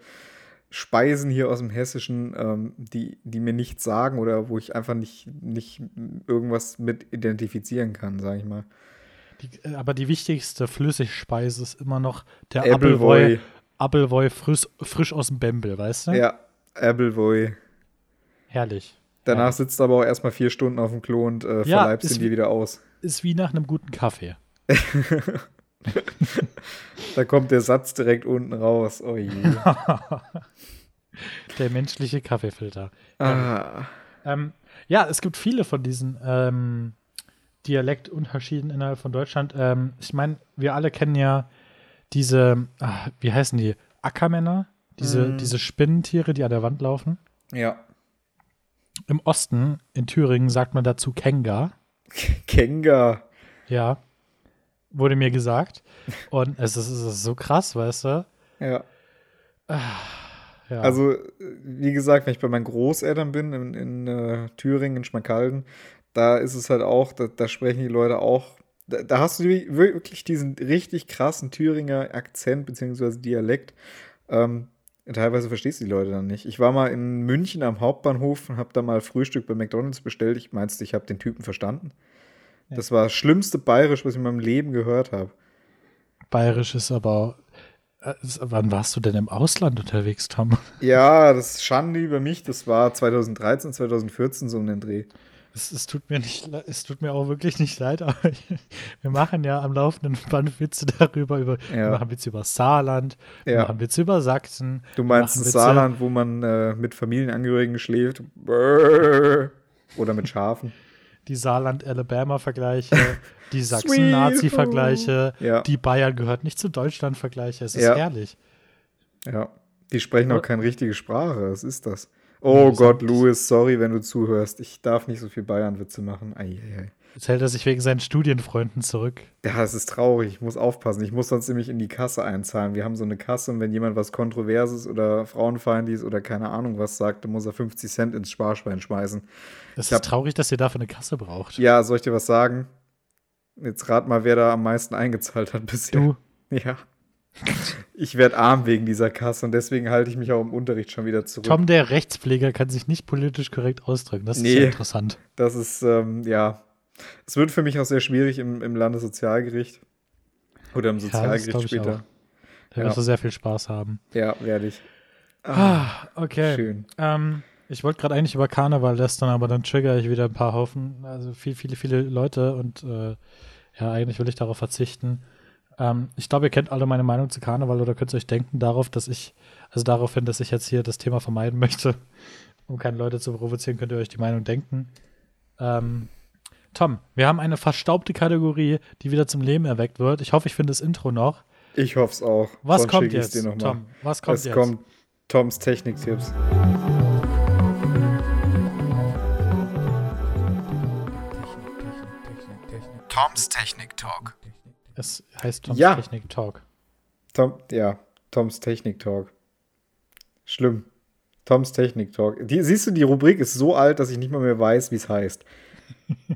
Speisen hier aus dem Hessischen, ähm, die, die mir nichts sagen oder wo ich einfach nicht, nicht irgendwas mit identifizieren kann, sag ich mal.
Die, äh, aber die wichtigste Flüssigspeise ist immer noch der.
Appleboy,
Appleboy frisch, frisch aus dem Bembel, weißt du?
Ja, Appleboy.
Herrlich.
Danach
Ja.
sitzt aber auch erstmal vier Stunden auf dem Klo und äh,
Ja,
verleibst ihn dir wieder aus.
Ist wie nach einem guten Kaffee.
Da kommt der Satz direkt unten raus. Oh je.
Der menschliche Kaffeefilter.
ah,
Ähm, ja, es gibt viele von diesen ähm, Dialektunterschieden innerhalb von Deutschland. Ähm, ich meine, wir alle kennen ja diese, ah, wie heißen die? Ackermänner? Diese,
Mhm.
diese Spinnentiere, die an der Wand laufen.
ja.
Im Osten, in Thüringen, sagt man dazu Kenga.
Kenga.
Ja. Wurde mir gesagt. Und es ist, es ist so krass, weißt du?
Ja.
Ja.
Also, wie gesagt, wenn ich bei meinen Großeltern bin, in, in äh, Thüringen, in Schmalkalden, da ist es halt auch, da, da sprechen die Leute auch, da, hast du wirklich diesen richtig krassen Thüringer Akzent bzw. Dialekt. Ähm, teilweise verstehst du die Leute dann nicht. Ich war mal in München am Hauptbahnhof und habe da mal Frühstück bei McDonalds bestellt. Ich meinst, ich habe den Typen verstanden. Das war das schlimmste Bayerisch, was ich in meinem Leben gehört habe.
Bayerisch ist aber. Äh, wann warst du denn im Ausland unterwegs, Tom?
Ja, das ist Schande über mich. Das war 2013, 2014 so um den Dreh.
Es, es, tut mir nicht, es tut mir auch wirklich nicht leid, aber ich, wir machen ja am laufenden Band Witze darüber. Über, Wir
Ja.
machen Witze über Saarland, wir
Ja.
machen Witze über Sachsen.
Du
wir
meinst
Witze-
Saarland, wo man äh, mit Familienangehörigen schläft? Brrr. Oder mit Schafen?
Die Saarland-Alabama-Vergleiche, die Sachsen-Nazi-Vergleiche.
Ja.
die Bayern gehört nicht zu Deutschland-Vergleiche. Es ist
Ja.
herrlich.
Ja. Die sprechen auch keine richtige Sprache. Was ist das? Oh Gott, Louis, sorry, wenn du zuhörst. Ich darf nicht so viel Bayern-Witze machen. Eieiei.
Jetzt hält er sich wegen seinen Studienfreunden zurück.
Ja, es ist traurig. Ich muss aufpassen. Ich muss sonst nämlich in die Kasse einzahlen. Wir haben so eine Kasse und wenn jemand was Kontroverses oder Frauenfeindliches oder keine Ahnung was sagt, dann muss er 50 Cent ins Sparschwein schmeißen.
Es
Ich
ist
hab-
traurig, dass ihr dafür eine Kasse braucht.
Ja, soll ich dir was sagen? Jetzt rat mal, wer da am meisten eingezahlt hat bisher.
Du,
Ja. Ich werde arm wegen dieser Kasse und deswegen halte ich mich auch im Unterricht schon wieder zurück.
Tom, der Rechtspfleger, kann sich nicht politisch korrekt ausdrücken. Das ist
Nee.
ja interessant.
Das ist, ähm, ja. Es wird für mich auch sehr schwierig im, im Landessozialgericht. Oder im Sozialgericht
ich
später.
Da
Ja.
wirst du sehr viel Spaß haben.
Ja, werde ich.
Ah, okay.
Schön.
Ähm, ich wollte gerade eigentlich über Karneval lästern, aber dann trigger ich wieder ein paar Haufen, also viel, viele, viele Leute und äh, ja, eigentlich will ich darauf verzichten. Ähm, ich glaube, ihr kennt alle meine Meinung zu Karneval oder könnt euch denken darauf, dass ich, also darauf hin, dass ich jetzt hier das Thema vermeiden möchte, um keine Leute zu provozieren, könnt ihr euch die Meinung denken. Ähm, Tom, wir haben eine verstaubte Kategorie, die wieder zum Leben erweckt wird. Ich hoffe, ich finde das Intro noch.
Ich hoffe es auch.
Was
Sonst
kommt jetzt. Tom? Was kommt
es
jetzt?
kommt Toms Techniktipps. Toms Technik Talk.
Es heißt Toms
Ja.
Technik Talk.
Tom, ja, Toms Technik Talk. Schlimm. Toms Technik Talk. Die, siehst du, die Rubrik ist so alt, dass ich nicht mal mehr weiß, wie es heißt.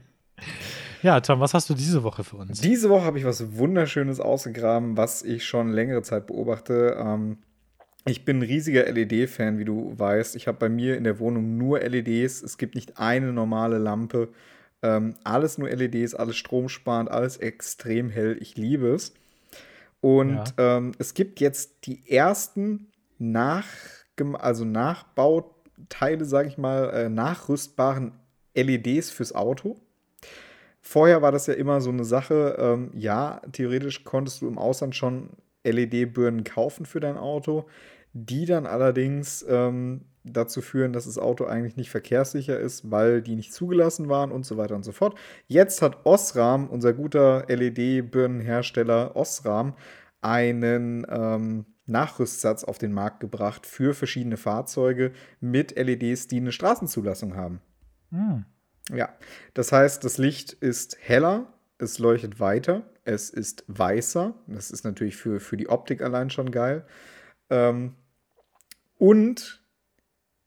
Ja, Tom, was hast du diese Woche für uns?
Diese Woche habe ich was Wunderschönes ausgegraben, was ich schon längere Zeit beobachte. Ähm, ich bin ein riesiger LED-Fan, wie du weißt. Ich habe bei mir in der Wohnung nur LEDs. Es gibt nicht eine normale Lampe. Ähm, alles nur LEDs, alles stromsparend, alles extrem hell. Ich liebe es. Und ähm, es gibt jetzt die ersten nach, also Nachbauteile, sage ich mal, äh, nachrüstbaren LEDs fürs Auto. Vorher war das ja immer so eine Sache, ähm, ja, theoretisch konntest du im Ausland schon LED-Birnen kaufen für dein Auto, die dann allerdings ähm, dazu führen, dass das Auto eigentlich nicht verkehrssicher ist, weil die nicht zugelassen waren und so weiter und so fort. Jetzt hat Osram, unser guter LED-Birnenhersteller Osram, einen ähm, Nachrüstsatz auf den Markt gebracht für verschiedene Fahrzeuge mit LEDs, die eine Straßenzulassung haben.
Hm.
Ja, das heißt, das Licht ist heller, es leuchtet weiter, es ist weißer. Das ist natürlich für, für die Optik allein schon geil. Ähm, und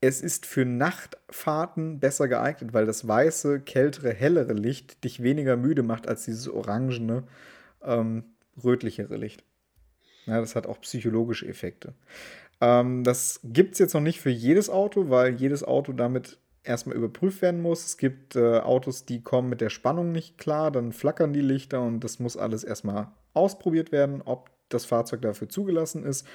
es ist für Nachtfahrten besser geeignet, weil das weiße, kältere, hellere Licht dich weniger müde macht als dieses orangene, ähm, rötlichere Licht. Ja, das hat auch psychologische Effekte. Ähm, das gibt es jetzt noch nicht für jedes Auto, weil jedes Auto damit erstmal überprüft werden muss. Es gibt äh, Autos, die kommen mit der Spannung nicht klar, dann flackern die Lichter und das muss alles erstmal ausprobiert werden, ob das Fahrzeug dafür zugelassen ist.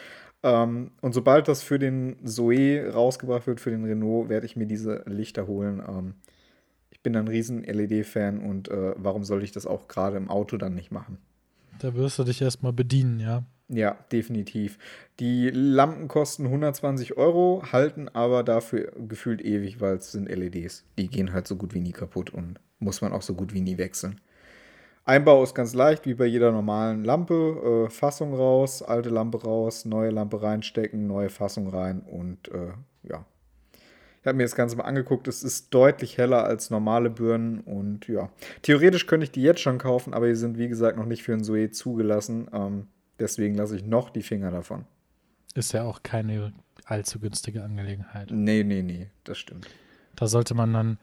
Ähm, und sobald das für den Zoe rausgebracht wird, für den Renault, werde ich mir diese Lichter holen. Ähm, ich bin ein riesen LED-Fan und äh, warum soll ich das auch gerade im Auto dann nicht machen?
Da wirst du dich erstmal bedienen, ja.
Ja, definitiv. Die Lampen kosten 120 Euro, halten aber dafür gefühlt ewig, weil es sind LEDs. Die gehen halt so gut wie nie kaputt und muss man auch so gut wie nie wechseln. Einbau ist ganz leicht, wie bei jeder normalen Lampe. Äh, Fassung raus, alte Lampe raus, neue Lampe reinstecken, neue Fassung rein und äh, ja. Ich habe mir das Ganze mal angeguckt. Es ist deutlich heller als normale Birnen und ja. Theoretisch könnte ich die jetzt schon kaufen, aber die sind wie gesagt noch nicht für ein Zoe zugelassen. Ähm, deswegen lasse ich noch die Finger davon.
Ist ja auch keine allzu günstige Angelegenheit.
Nee, nee, nee, das stimmt.
Da sollte man dann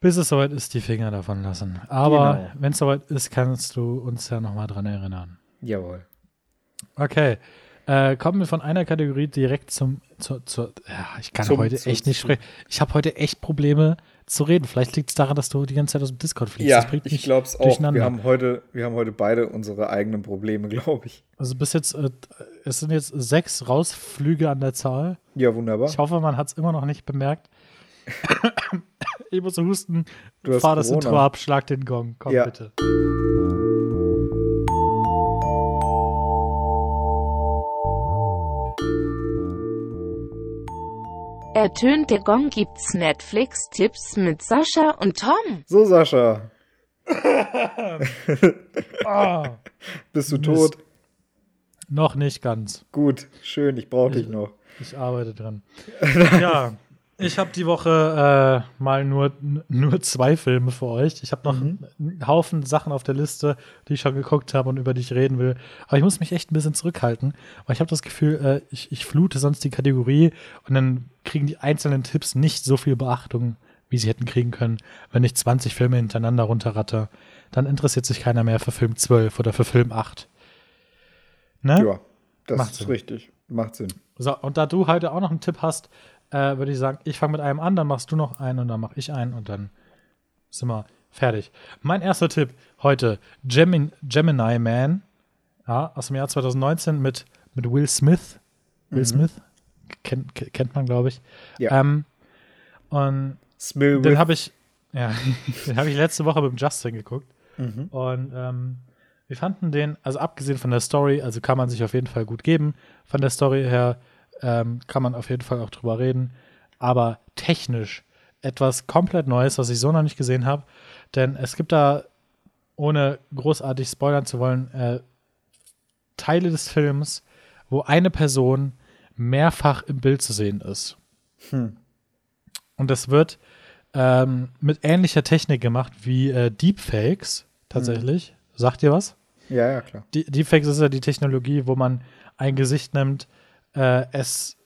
bis es soweit ist, die Finger davon lassen. Aber genau. wenn es soweit ist, kannst du uns ja nochmal dran erinnern.
Jawohl.
Okay. Äh, kommen wir von einer Kategorie direkt zum. Zur, zur, ja, ich kann zum, heute zum, echt nicht sprechen. Ich habe heute echt Probleme zu reden. Vielleicht liegt es daran, dass du die ganze Zeit aus dem Discord fliegst.
Ja, ich glaube es auch. Wir haben, heute, wir haben heute beide unsere eigenen Probleme, glaube ich.
Also bis jetzt, äh, es sind jetzt sechs Rausflüge an der Zahl.
Ja, wunderbar.
Ich hoffe, man hat es immer noch nicht bemerkt. ich muss husten. Du Fahr das Intro ab, schlag den Gong. Komm ja. bitte.
Ertönt der Gong gibt's Netflix-Tipps mit Sascha und Tom.
So, Sascha. oh. Bist du tot?
Noch nicht ganz.
Gut, schön, ich brauche dich noch.
Ich arbeite dran. ja, ich habe die Woche äh, mal nur, nur zwei Filme für euch. Ich habe noch mhm. einen Haufen Sachen auf der Liste, die ich schon geguckt habe und über die ich reden will. Aber ich muss mich echt ein bisschen zurückhalten, weil ich habe das Gefühl, äh, ich, ich flute sonst die Kategorie und dann kriegen die einzelnen Tipps nicht so viel Beachtung, wie sie hätten kriegen können, wenn ich 20 Filme hintereinander runterratte. Dann interessiert sich keiner mehr für Film 12 oder für Film 8.
Ne? Ja, das Macht ist Sinn. richtig. Macht Sinn.
So, und da du heute auch noch einen Tipp hast, äh, würde ich sagen, ich fange mit einem an, dann machst du noch einen und dann mache ich einen und dann sind wir fertig. Mein erster Tipp heute: Gemin Gemini Man ja, aus dem Jahr 2019 mit, mit Will Smith. Will mhm. Smith kennt, kennt man, glaube ich. Ja. Ähm, und Smith. den habe ich, ja, den habe ich letzte Woche mit Justin geguckt. Mhm. Und ähm, wir fanden den, also abgesehen von der Story, also kann man sich auf jeden Fall gut geben. Von der Story her ähm, kann man auf jeden Fall auch drüber reden. Aber technisch etwas komplett Neues, was ich so noch nicht gesehen habe. Denn es gibt da, ohne großartig spoilern zu wollen, äh, Teile des Films, wo eine Person mehrfach im Bild zu sehen ist. Hm. Und das wird ähm, mit ähnlicher Technik gemacht wie äh, Deepfakes tatsächlich. Hm. Sagt ihr was?
Ja, ja, klar.
Die, Deepfakes ist ja die Technologie, wo man ein Gesicht nimmt, äh, es,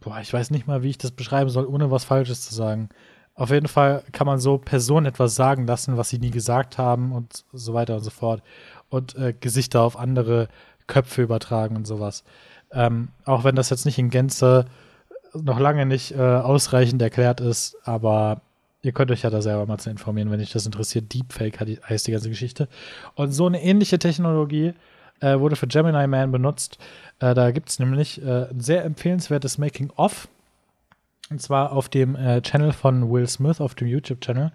boah, ich weiß nicht mal, wie ich das beschreiben soll, ohne was Falsches zu sagen. Auf jeden Fall kann man so Personen etwas sagen lassen, was sie nie gesagt haben und so weiter und so fort. Und äh, Gesichter auf andere Köpfe übertragen und sowas. Ähm, auch wenn das jetzt nicht in Gänze noch lange nicht äh, ausreichend erklärt ist, aber ihr könnt euch ja da selber mal zu informieren, wenn euch das interessiert. Deepfake heißt die ganze Geschichte. Und so eine ähnliche Technologie äh, wurde für Gemini Man benutzt. Äh, da gibt es nämlich äh, ein sehr empfehlenswertes Making-of. Und zwar auf dem äh, Channel von Will Smith, auf dem YouTube-Channel.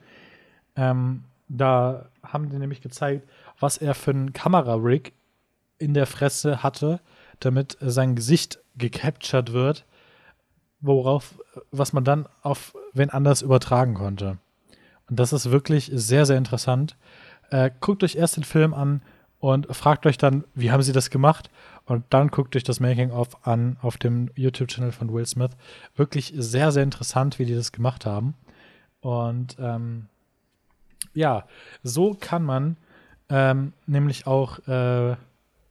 Ähm, da haben die nämlich gezeigt, was er für einen Kamerarig in der Fresse hatte, damit sein Gesicht gecaptured wird, worauf, was man dann auf wen anders übertragen konnte. Und das ist wirklich sehr, sehr interessant. Äh, guckt euch erst den Film an, und fragt euch dann, wie haben sie das gemacht? Und dann guckt euch das Making-of an auf dem YouTube-Channel von Will Smith. Wirklich sehr, sehr interessant, wie die das gemacht haben. Und ähm, ja, so kann man ähm, nämlich auch äh,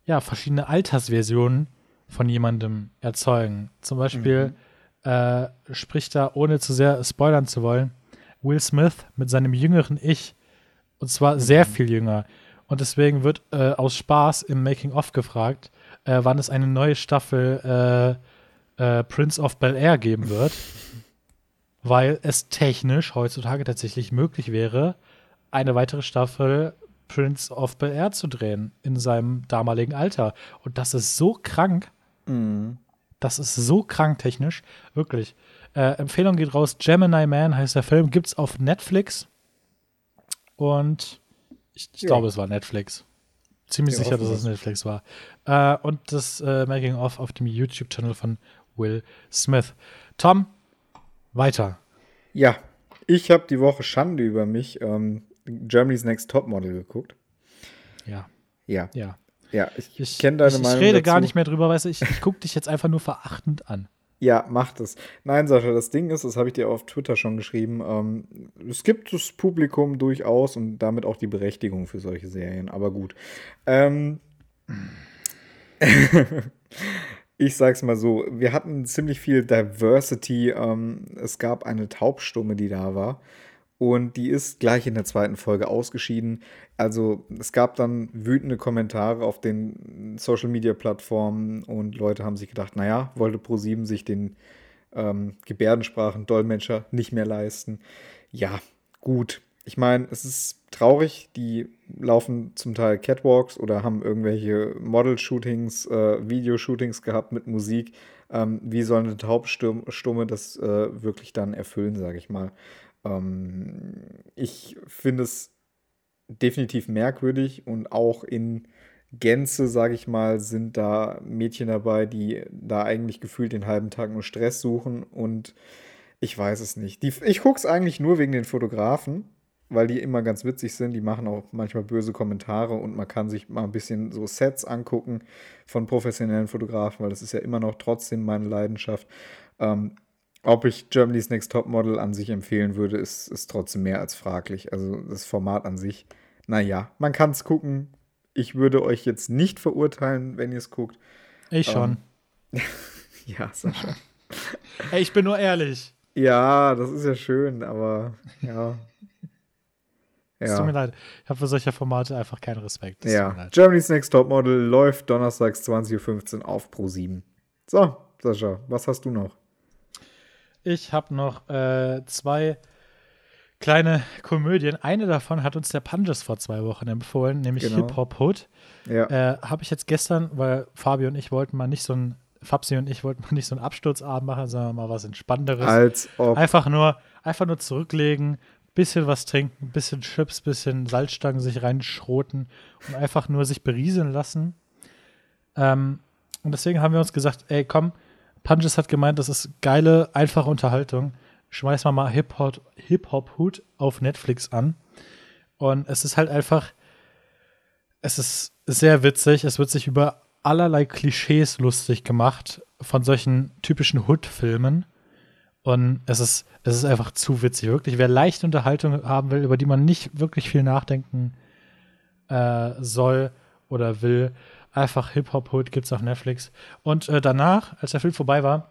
ja, verschiedene Altersversionen von jemandem erzeugen. Zum Beispiel mhm. äh, spricht da, ohne zu sehr spoilern zu wollen, Will Smith mit seinem jüngeren Ich. Und zwar sehr viel jünger. Und deswegen wird äh, aus Spaß im Making-of gefragt, äh, wann es eine neue Staffel äh, äh, Prince of Bel Air geben wird. weil es technisch heutzutage tatsächlich möglich wäre, eine weitere Staffel Prince of Bel Air zu drehen in seinem damaligen Alter. Und das ist so krank.
Mhm.
Das ist so krank technisch. Wirklich. Äh, Empfehlung geht raus. Gemini Man heißt der Film. Gibt's auf Netflix. Und ich, ich
Ja.
glaube, es war Netflix. Ziemlich
Ja,
sicher, dass es. Netflix war. Äh, und das äh, Making-of auf dem YouTube-Channel von Will Smith. Tom, weiter.
Ja, ich habe die Woche Schande über mich ähm, Germany's Next Topmodel geguckt.
Ja,
Ja,
ja.
ja, ich,
Ich,
kenne deine
ich,
Meinung
ich rede
dazu.
gar nicht mehr drüber, weißt du, ich, ich gucke dich jetzt einfach nur verachtend an.
Ja, macht es. Nein, Sascha, das Ding ist, das habe ich dir auf Twitter schon geschrieben, ähm, es gibt das Publikum durchaus und damit auch die Berechtigung für solche Serien, aber gut. Ähm, ich sag's mal so, wir hatten ziemlich viel Diversity. Ähm, es gab eine Taubstumme, die da war. Und die ist gleich in der zweiten Folge ausgeschieden. Also es gab dann wütende Kommentare auf den Social-Media-Plattformen und Leute haben sich gedacht, naja, wollte ProSieben sich den ähm, Gebärdensprachen-Dolmetscher nicht mehr leisten. Ja, gut. Ich meine, es ist traurig, die laufen zum Teil Catwalks oder haben irgendwelche Model-Shootings, äh, Videoshootings gehabt mit Musik. Ähm, wie soll eine Taubstumme das äh, wirklich dann erfüllen, sage ich mal? Ähm, ich finde es definitiv merkwürdig und auch in Gänze, sage ich mal, sind da Mädchen dabei, die da eigentlich gefühlt den halben Tag nur Stress suchen und ich weiß es nicht. Die, ich gucke es eigentlich nur wegen den Fotografen, weil die immer ganz witzig sind. Die machen auch manchmal böse Kommentare und man kann sich mal ein bisschen so Sets angucken von professionellen Fotografen, weil das ist ja immer noch trotzdem meine Leidenschaft. Ähm, ob ich Germany's Next Topmodel an sich empfehlen würde, ist, ist trotzdem mehr als fraglich. Also das Format an sich, naja, man kann es gucken. Ich würde euch jetzt nicht verurteilen, wenn ihr es guckt.
Ich schon.
Ja, Sascha.
Ey, ich bin nur ehrlich.
Ja, das ist ja schön, aber ja.
Es tut mir leid. Ich habe für solche Formate einfach keinen Respekt. Mir
ja. Germany's Next Topmodel läuft donnerstags 20.15 Uhr auf Pro7. So, Sascha, was hast du noch?
Ich habe noch äh, zwei kleine Komödien. Eine davon hat uns der Punches vor zwei Wochen empfohlen, nämlich
Genau.
Hip Hop Hood.
Ja,
Äh, habe ich jetzt gestern, weil Fabio und ich wollten mal nicht so ein, Fabsi und ich wollten mal nicht so einen Absturzabend machen, sondern mal was Entspannteres.
als ob.
Einfach nur, einfach nur zurücklegen, bisschen was trinken, bisschen Chips, bisschen Salzstangen sich reinschroten und einfach nur sich berieseln lassen. Ähm, und deswegen haben wir uns gesagt, ey, komm, Punches hat gemeint, das ist geile, einfache Unterhaltung. Schmeiß mal mal Hip-Hop Hip -Hop auf Netflix an. Und es ist halt einfach, es ist sehr witzig. Es wird sich über allerlei Klischees lustig gemacht von solchen typischen Hood-Filmen. Und es ist, es ist einfach zu witzig. Wirklich, wer leichte Unterhaltung haben will, über die man nicht wirklich viel nachdenken äh, soll oder will, einfach Hip-Hop-Hood gibt's auf Netflix. Und äh, danach, als der Film vorbei war,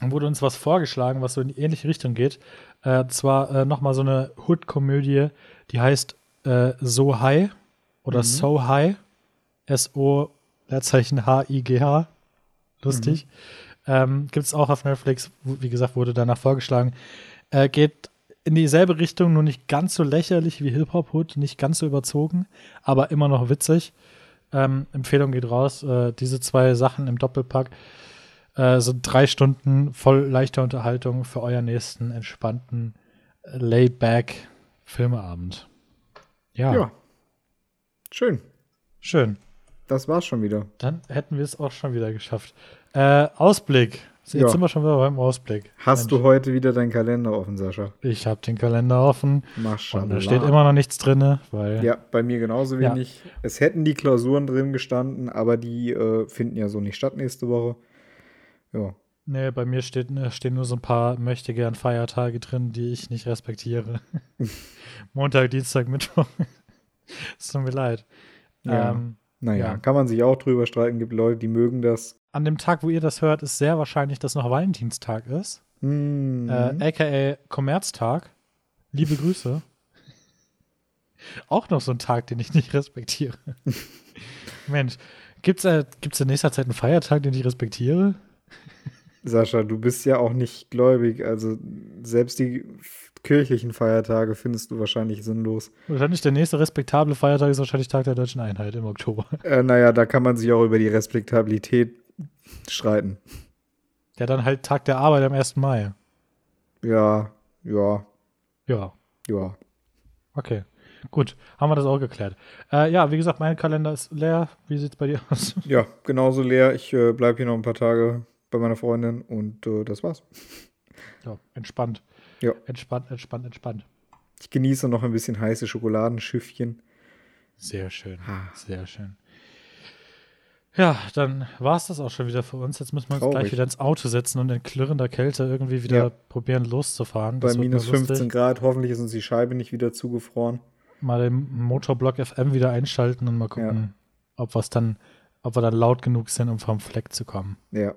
wurde uns was vorgeschlagen, was so in die ähnliche Richtung geht. Äh, zwar äh, noch mal so eine Hood-Komödie, die heißt äh, So High oder So High. S-O, Leerzeichen H-I-G-H. Lustig. Ähm, Gibt es auch auf Netflix, wie gesagt, wurde danach vorgeschlagen. Äh, geht in dieselbe Richtung, nur nicht ganz so lächerlich wie Hip-Hop-Hood, nicht ganz so überzogen, aber immer noch witzig. Ähm, Empfehlung geht raus. Äh, diese zwei Sachen im Doppelpack äh, sind drei Stunden voll leichter Unterhaltung für euren nächsten entspannten Laid-Back Filmeabend. Ja,
Ja. Schön.
schön.
Das war's schon wieder.
Dann hätten wir es auch schon wieder geschafft. Äh, Ausblick. So, Jetzt
Ja.
sind wir schon wieder beim Ausblick.
Hast du heute wieder deinen Kalender offen, Sascha?
Ich habe den Kalender offen
Maschallah.
und da steht immer noch nichts drin, weil
Ja, bei mir genauso
Ja.
wenig. Es hätten die Klausuren drin gestanden, aber die äh, finden ja so nicht statt nächste Woche. Ja.
nee, bei mir steht, äh, stehen nur so ein paar möchte gern Feiertage drin, die ich nicht respektiere. Montag, Dienstag, Mittwoch. Es tut mir leid.
Ja.
Ähm,
Naja,
Ja.
kann man sich auch drüber streiten. Gibt Leute, die mögen das.
An dem Tag, wo ihr das hört, ist sehr wahrscheinlich, dass noch Valentinstag ist.
Mhm.
Äh, aka Kommerztag. Liebe Grüße. Auch noch so ein Tag, den ich nicht respektiere. Mensch, gibt's, äh, gibt's in nächster Zeit einen Feiertag, den ich respektiere?
Sascha, du bist ja auch nicht gläubig. Also selbst die kirchlichen Feiertage findest du wahrscheinlich sinnlos.
Wahrscheinlich der nächste respektable Feiertag ist wahrscheinlich Tag der Deutschen Einheit im Oktober.
Äh, naja, da kann man sich auch über die Respektabilität streiten.
Ja, dann halt Tag der Arbeit am 1. Mai.
Ja, ja,
Ja,
ja.
okay. Gut, haben wir das auch geklärt. Äh, ja, wie gesagt, mein Kalender ist leer. Wie sieht's bei dir aus?
Ja, genauso leer. Ich äh, bleibe hier noch ein paar Tage bei meiner Freundin und äh, das war's.
Ja, entspannt.
Ja.
Entspannt, entspannt, entspannt.
Ich genieße noch ein bisschen heiße Schokoladenschiffchen.
Sehr schön.
Ah.
Sehr schön. Ja, dann war es das auch schon wieder für uns. Jetzt müssen wir uns
Traurig.
gleich wieder ins Auto setzen und in klirrender Kälte irgendwie wieder
Ja.
probieren loszufahren.
Bei
Das wird
minus
mal lustig.
15 Grad. Hoffentlich ist uns die Scheibe nicht wieder zugefroren.
Mal den Motorblock FM wieder einschalten und mal gucken, ob wir's dann, ob wir dann laut genug sind, um vom Fleck zu kommen.
Ja.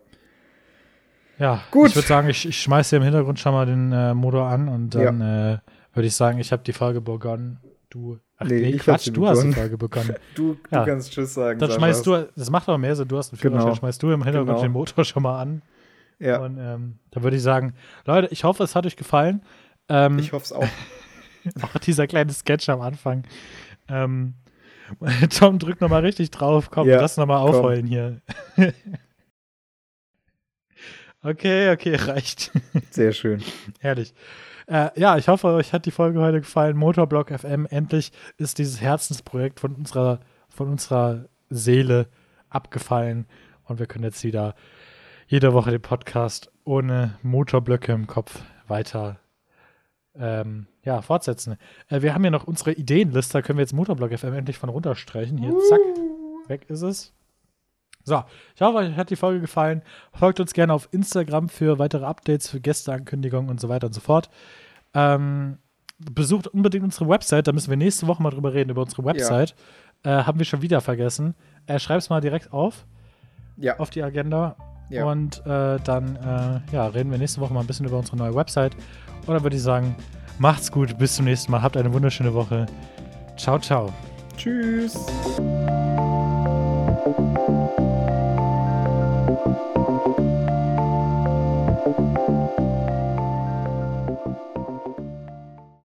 Ja,
Gut.
ich würde sagen, ich, ich schmeiße hier im Hintergrund schon mal den äh, Motor an und dann äh, würde ich sagen, ich habe die Folge begonnen. Du, ach
Nee,
nee, Quatsch, du hast die
begonnen.
Folge begonnen.
Du,
Ja.
du kannst Tschüss sagen.
Dann schmeißt du, das macht aber mehr Sinn, du hast einen Führerschein,
Genau.
schmeißt du im Hintergrund
Genau.
den Motor schon mal an.
Ja,
Und ähm, da würde ich sagen, Leute, ich hoffe, es hat euch gefallen. Ähm,
ich hoffe es auch.
auch dieser kleine Sketch am Anfang. Ähm, Tom drückt nochmal richtig drauf. Komm,
Ja,
lass nochmal aufheulen hier. okay, okay, reicht.
Sehr schön.
Herrlich. Äh, ja, ich hoffe, euch hat die Folge heute gefallen. Motorblock FM, endlich ist dieses Herzensprojekt von unserer, von unserer Seele abgefallen und wir können jetzt wieder jede Woche den Podcast ohne Motorblöcke im Kopf weiter ähm, ja, fortsetzen. Äh, wir haben hier noch unsere Ideenliste, da können wir jetzt Motorblock FM endlich von runterstreichen. Hier, zack, weg ist es. So, ich hoffe, euch hat die Folge gefallen. Folgt uns gerne auf Instagram für weitere Updates, für Gästeankündigungen und so weiter und so fort. Ähm, besucht unbedingt unsere Website, da müssen wir nächste Woche mal drüber reden, über unsere Website. Äh, haben wir schon wieder vergessen. Äh, schreib's mal direkt auf,
Ja,
auf die Agenda.
Ja.
Und äh, dann äh, ja, reden wir nächste Woche mal ein bisschen über unsere neue Website. Und dann würde ich sagen, macht's gut, bis zum nächsten Mal. Habt eine wunderschöne Woche. Ciao, ciao.
tschüss.